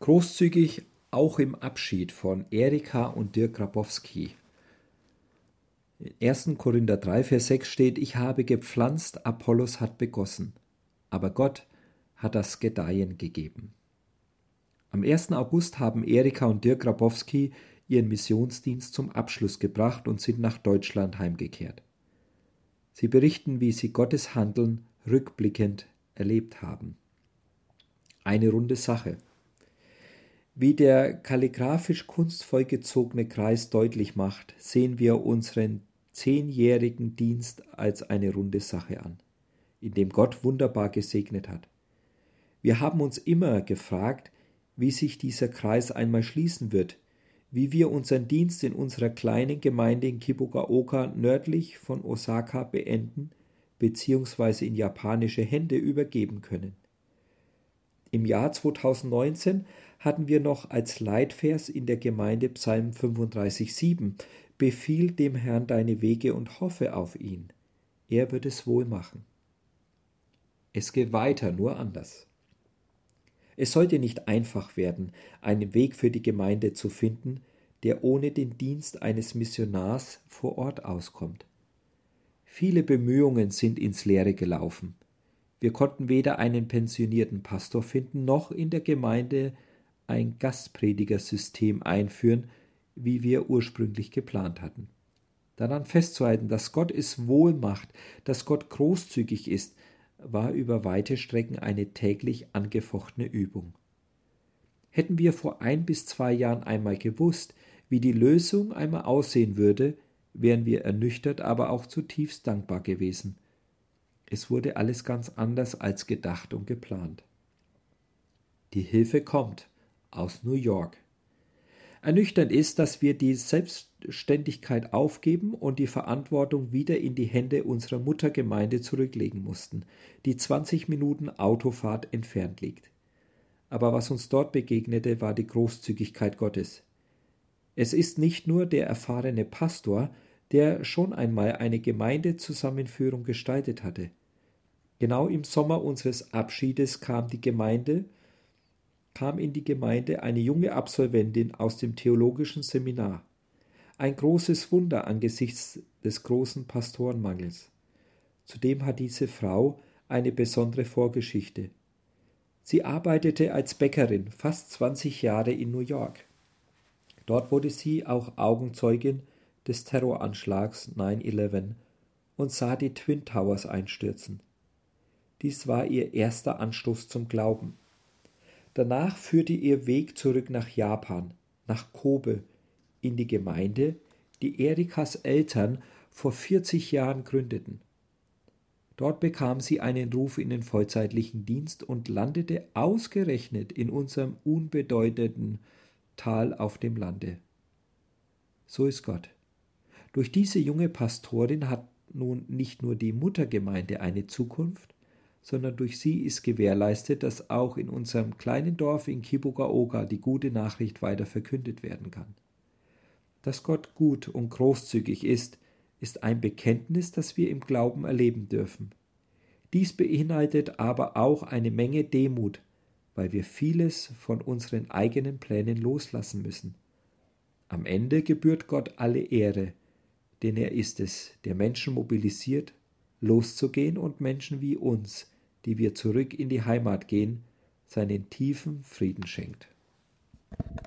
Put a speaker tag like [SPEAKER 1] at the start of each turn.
[SPEAKER 1] Großzügig auch im Abschied von Erika und Dirk Grabowski. In 1. Korinther 3, Vers 6 steht, ich habe gepflanzt, Apollos hat begossen, aber Gott hat das Gedeihen gegeben. Am 1. August haben Erika und Dirk Grabowski ihren Missionsdienst zum Abschluss gebracht und sind nach Deutschland heimgekehrt. Sie berichten, wie sie Gottes Handeln rückblickend erlebt haben. Eine runde Sache. Wie der kalligraphisch kunstvoll gezogene Kreis deutlich macht, sehen wir unseren zehnjährigen Dienst als eine runde Sache an, in dem Gott wunderbar gesegnet hat. Wir haben uns immer gefragt, wie sich dieser Kreis einmal schließen wird, wie wir unseren Dienst in unserer kleinen Gemeinde in Kibugaoka nördlich von Osaka beenden bzw. in japanische Hände übergeben können. Im Jahr 2019 hatten wir noch als Leitvers in der Gemeinde Psalm 35,7 Befiehl dem Herrn deine Wege und hoffe auf ihn. Er wird es wohl machen. Es geht weiter, nur anders. Es sollte nicht einfach werden, einen Weg für die Gemeinde zu finden, der ohne den Dienst eines Missionars vor Ort auskommt. Viele Bemühungen sind ins Leere gelaufen. Wir konnten weder einen pensionierten Pastor finden, noch in der Gemeinde ein Gastpredigersystem einführen, wie wir ursprünglich geplant hatten. Daran festzuhalten, dass Gott es wohl macht, dass Gott großzügig ist, war über weite Strecken eine täglich angefochtene Übung. Hätten wir vor ein bis zwei Jahren einmal gewusst, wie die Lösung einmal aussehen würde, wären wir ernüchtert, aber auch zutiefst dankbar gewesen. Es wurde alles ganz anders als gedacht und geplant. Die Hilfe kommt aus New York. Ernüchternd ist, dass wir die Selbstständigkeit aufgeben und die Verantwortung wieder in die Hände unserer Muttergemeinde zurücklegen mussten, die 20 Minuten Autofahrt entfernt liegt. Aber was uns dort begegnete, war die Großzügigkeit Gottes. Es ist nicht nur der erfahrene Pastor, der schon einmal eine Gemeindezusammenführung gestaltet hatte. Genau im Sommer unseres Abschiedes kam die Gemeinde kam in die Gemeinde eine junge Absolventin aus dem theologischen Seminar. Ein großes Wunder angesichts des großen Pastorenmangels. Zudem hat diese Frau eine besondere Vorgeschichte. Sie arbeitete als Bäckerin fast 20 Jahre in New York. Dort wurde sie auch Augenzeugin des Terroranschlags 9-11 und sah die Twin Towers einstürzen. Dies war ihr erster Anstoß zum Glauben. Danach führte ihr Weg zurück nach Japan, nach Kobe, in die Gemeinde, die Erikas Eltern vor 40 Jahren gründeten. Dort bekam sie einen Ruf in den vollzeitlichen Dienst und landete ausgerechnet in unserem unbedeutenden Tal auf dem Lande. So ist Gott. Durch diese junge Pastorin hat nun nicht nur die Muttergemeinde eine Zukunft, sondern durch sie ist gewährleistet, dass auch in unserem kleinen Dorf in Kibugaoka die gute Nachricht weiter verkündet werden kann. Dass Gott gut und großzügig ist, ist ein Bekenntnis, das wir im Glauben erleben dürfen. Dies beinhaltet aber auch eine Menge Demut, weil wir vieles von unseren eigenen Plänen loslassen müssen. Am Ende gebührt Gott alle Ehre, denn er ist es, der Menschen mobilisiert, loszugehen und Menschen wie uns, die wir zurück in die Heimat gehen, seinen tiefen Frieden schenkt.